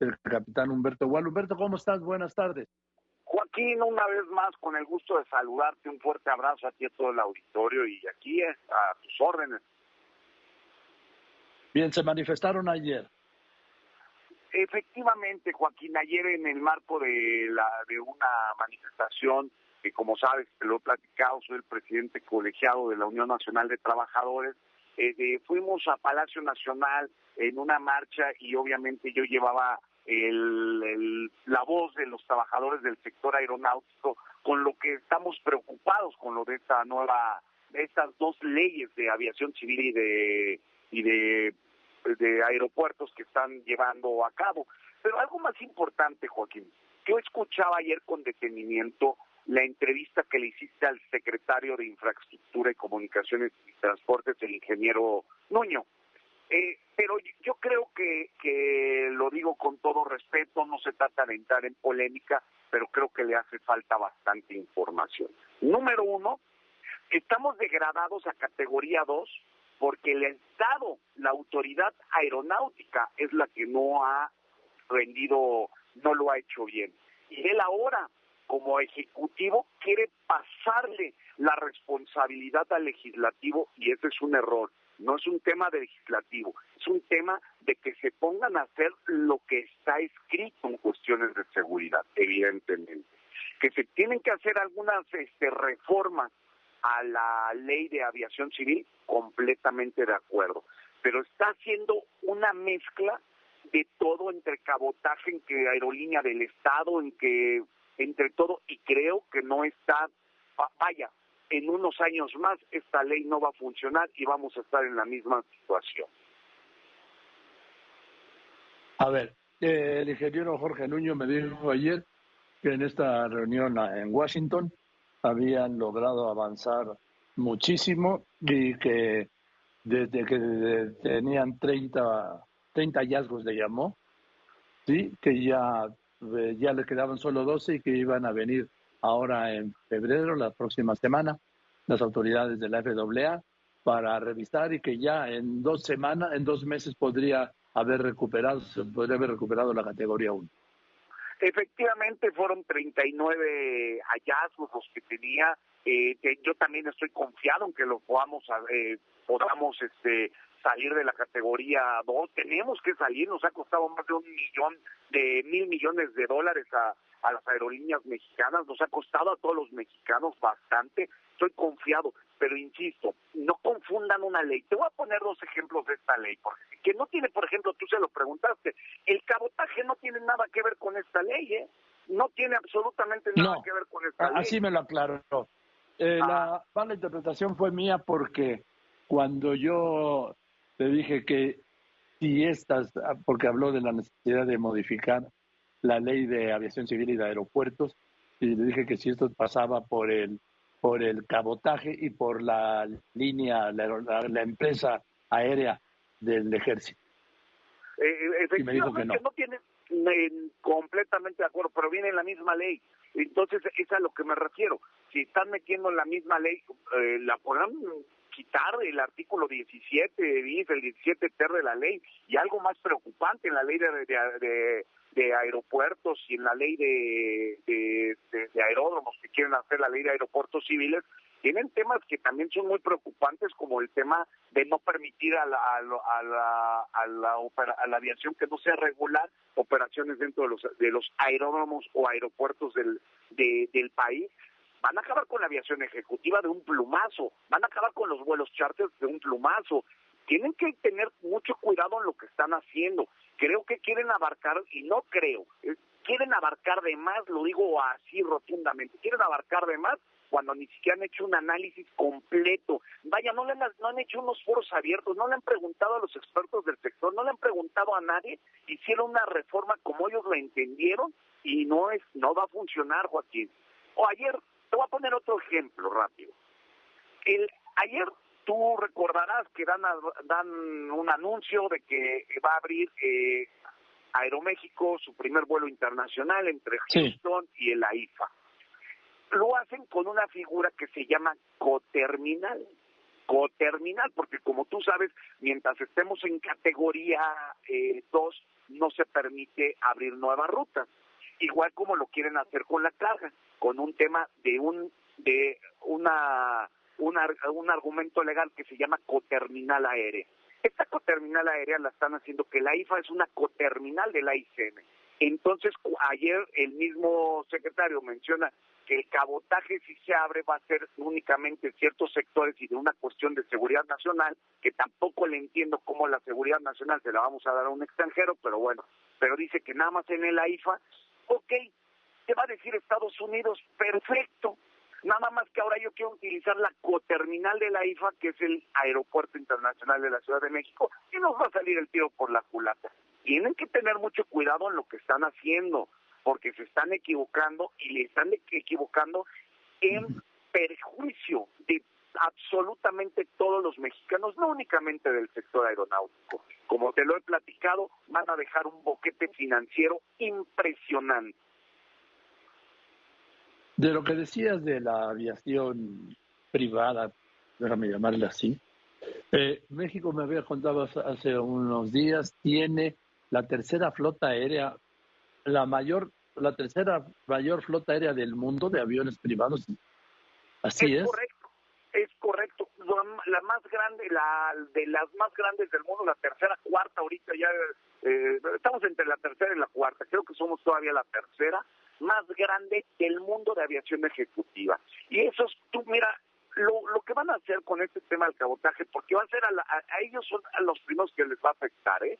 el capitán Humberto Gual. Humberto, ¿cómo estás? Buenas tardes. Joaquín, una vez más, con el gusto de saludarte, un fuerte abrazo a ti a todo el auditorio y aquí a tus órdenes. Bien, se manifestaron ayer. Efectivamente, Joaquín, ayer en el marco de, la, de una manifestación que, como sabes, te lo he platicado, soy el presidente colegiado de la Unión Nacional de Trabajadores, eh, fuimos a Palacio Nacional en una marcha y obviamente yo llevaba el, la voz de los trabajadores del sector aeronáutico con lo que estamos preocupados con lo de esta nueva, de estas dos leyes de aviación civil y de, y de, de aeropuertos que están llevando a cabo. Pero algo más importante, Joaquín, yo escuchaba ayer con detenimiento la entrevista que le hiciste al secretario de Infraestructura y Comunicaciones y Transportes, el ingeniero Nuño. Eh, pero yo creo que, que lo digo con todo respeto, no se trata de entrar en polémica, pero creo que le hace falta bastante información. Número uno, estamos degradados a categoría 2 porque el Estado, la autoridad aeronáutica, es la que no ha rendido, no lo ha hecho bien. Y él ahora como ejecutivo quiere pasarle la responsabilidad al legislativo y ese es un error. No es un tema de legislativo, es un tema de que se pongan a hacer lo que está escrito en cuestiones de seguridad, evidentemente. Que se tienen que hacer algunas este, reformas a la ley de aviación civil, completamente de acuerdo. Pero está haciendo una mezcla de todo entre cabotaje, en que aerolínea del Estado, en que entre todo y creo que no está, vaya, en unos años más esta ley no va a funcionar y vamos a estar en la misma situación. A ver, eh, el ingeniero Jorge Nuño me dijo ayer que en esta reunión en Washington habían logrado avanzar muchísimo y que desde que tenían 30, 30 hallazgos de llamó, sí, que ya eh, ya le quedaban solo 12 y que iban a venir ahora en febrero, la próxima semana, las autoridades de la FAA para revisar y que ya en dos semanas, en dos meses podría haber recuperado, podría haber recuperado la categoría 1. Efectivamente fueron 39 hallazgos los que tenía. Eh, yo también estoy confiado en que lo podamos eh, podamos este salir de la categoría 2, tenemos que salir, nos ha costado más de un millón, de mil millones de dólares a, a las aerolíneas mexicanas, nos ha costado a todos los mexicanos bastante, estoy confiado, pero insisto, no confundan una ley. Te voy a poner dos ejemplos de esta ley, porque, que no tiene, por ejemplo, tú se lo preguntaste, el cabotaje no tiene nada que ver con esta ley, ¿eh? No tiene absolutamente nada que ver con esta ley. Así me lo aclaró. Eh, La ah. mala interpretación fue mía porque cuando yo le dije que si estas, ah, porque habló de la necesidad de modificar la ley de aviación civil y de aeropuertos, y le dije que si esto pasaba por el por el cabotaje y por la línea, la, empresa aérea del ejército. Eh, efectivamente, no. no tiene completamente de acuerdo, pero viene en la misma ley. Entonces, es a lo que me refiero. Si están metiendo en la misma ley, eh, la podrán quitar el artículo 17 el 17 ter de la ley y algo más preocupante en la ley de, de, aeropuertos y en la ley de, de, aeródromos que quieren hacer la ley de aeropuertos civiles tienen temas que también son muy preocupantes como el tema de no permitir a la, a la, a la, a la aviación que no sea regular operaciones dentro de los, de los aeródromos o aeropuertos del, del país van a acabar con la aviación ejecutiva de un plumazo, van a acabar con los vuelos charters de un plumazo. Tienen que tener mucho cuidado en lo que están haciendo. Creo que quieren abarcar, y no creo, eh, quieren abarcar de más, lo digo así rotundamente, quieren abarcar de más cuando ni siquiera han hecho un análisis completo. Vaya, no, le han, no han hecho unos foros abiertos, no le han preguntado a los expertos del sector, no le han preguntado a nadie, hicieron una reforma como ellos la entendieron y no es no va a funcionar, Joaquín. O ayer te voy a poner otro ejemplo rápido. El, ayer tú recordarás que dan, dan un anuncio de que va a abrir eh, Aeroméxico su primer vuelo internacional entre Houston y el AIFA. Lo hacen con una figura que se llama coterminal. Coterminal, porque como tú sabes, mientras estemos en categoría 2, eh, no se permite abrir nuevas rutas. Igual como lo quieren hacer con la carga, con un tema de un de una, un argumento legal que se llama coterminal aérea. Esta coterminal aérea la están haciendo que la IFA es una coterminal de la ICM. Entonces, ayer el mismo secretario menciona que el cabotaje si se abre va a ser únicamente en ciertos sectores y de una cuestión de seguridad nacional, que tampoco le entiendo cómo la seguridad nacional se la vamos a dar a un extranjero, pero bueno, pero dice que nada más en el AIFA, ok, te va a decir Estados Unidos, perfecto, nada más que ahora yo quiero utilizar la coterminal de la IFA, que es el Aeropuerto Internacional de la Ciudad de México, y nos va a salir el tiro por la culata. Tienen que tener mucho cuidado en lo que están haciendo porque se están equivocando y le están equivocando en perjuicio de absolutamente todos los mexicanos, no únicamente del sector aeronáutico. Como te lo he platicado, van a dejar un boquete financiero impresionante. De lo que decías de la aviación privada, déjame llamarle así, eh, México me había contado hace unos días, tiene la tercera flota aérea, la mayor la tercera mayor flota aérea del mundo de aviones privados. Así es. Es correcto, es correcto. La más grande, la de las más grandes del mundo, la tercera, cuarta, ahorita ya eh, estamos entre la tercera y la cuarta. Creo que somos todavía la tercera más grande del mundo de aviación ejecutiva. Y eso tú mira, lo, lo que van a hacer con este tema del cabotaje, porque va a ser a, a ellos son a los primeros que les va a afectar, ¿eh?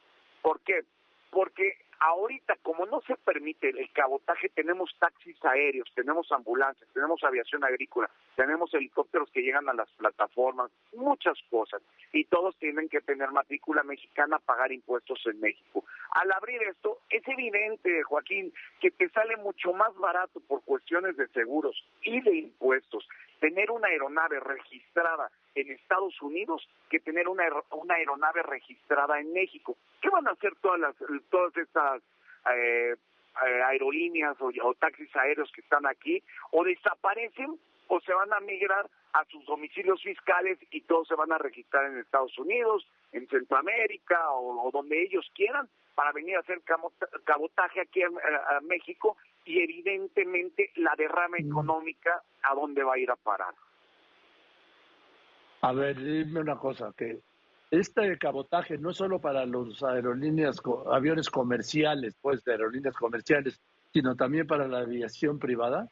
Ahorita, como no se permite el cabotaje, tenemos taxis aéreos, tenemos ambulancias, tenemos aviación agrícola, tenemos helicópteros que llegan a las plataformas, muchas cosas. Y todos tienen que tener matrícula mexicana, pagar impuestos en México. Al abrir esto, es evidente, Joaquín, que te sale mucho más barato por cuestiones de seguros y de impuestos tener una aeronave registrada en Estados Unidos que tener una, una aeronave registrada en México. ¿Qué van a hacer todas las todas estas eh, eh, aerolíneas o, taxis aéreos que están aquí? O desaparecen o se van a migrar a sus domicilios fiscales y todos se van a registrar en Estados Unidos, en Centroamérica o, donde ellos quieran para venir a hacer cabotaje aquí a México y evidentemente la derrama mm. económica a dónde va a ir a parar. A ver, dime una cosa, que este cabotaje no es solo para los aerolíneas, aviones comerciales, pues de aerolíneas comerciales, sino también para la aviación privada.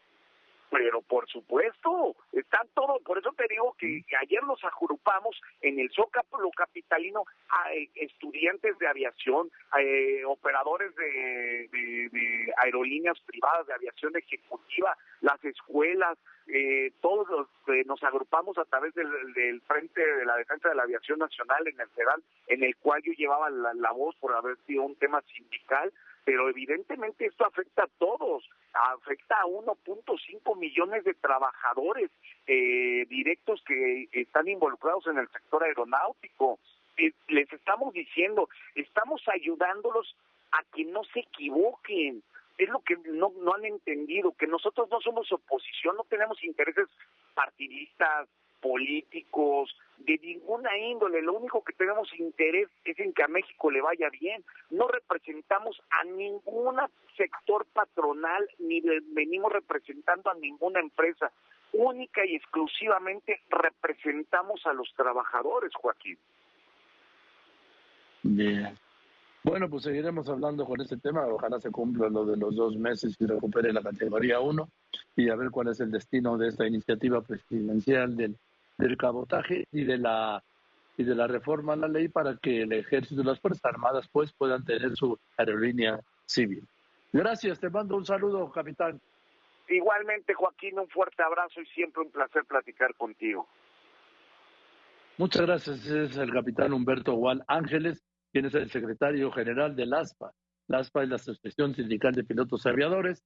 Pero por supuesto, están todos, por eso te digo que, ayer nos agrupamos en el Zócalo Capitalino a eh, estudiantes de aviación, eh, operadores de, aerolíneas privadas, de aviación ejecutiva, las escuelas, eh, todos los, nos agrupamos a través del, Frente de la Defensa de la Aviación Nacional en el federal, en el cual yo llevaba la voz por haber sido un tema sindical, pero evidentemente esto afecta a todos, afecta a 1.5 millones de trabajadores eh, directos que están involucrados en el sector aeronáutico. Eh, les estamos diciendo, estamos ayudándolos a que no se equivoquen. Es lo que no, no han entendido, que nosotros no somos oposición, no tenemos intereses partidistas, políticos, de ninguna índole. Lo único que tenemos interés es en que a México le vaya bien. No representamos a ningún sector patronal ni venimos representando a ninguna empresa. Única y exclusivamente representamos a los trabajadores, Joaquín. Bien. Bueno, pues seguiremos hablando con este tema. Ojalá se cumpla lo de los dos meses y recupere la categoría 1 y a ver cuál es el destino de esta iniciativa presidencial del del cabotaje y de la y de la reforma a la ley para que el ejército y las fuerzas armadas pues puedan tener su aerolínea civil. Gracias, te mando un saludo, capitán. Igualmente, Joaquín, un fuerte abrazo y siempre un placer platicar contigo. Muchas gracias. Es el capitán Humberto Juan Ángeles, quien es el secretario general del ASPA. La ASPA es la Asociación Sindical de Pilotos Aviadores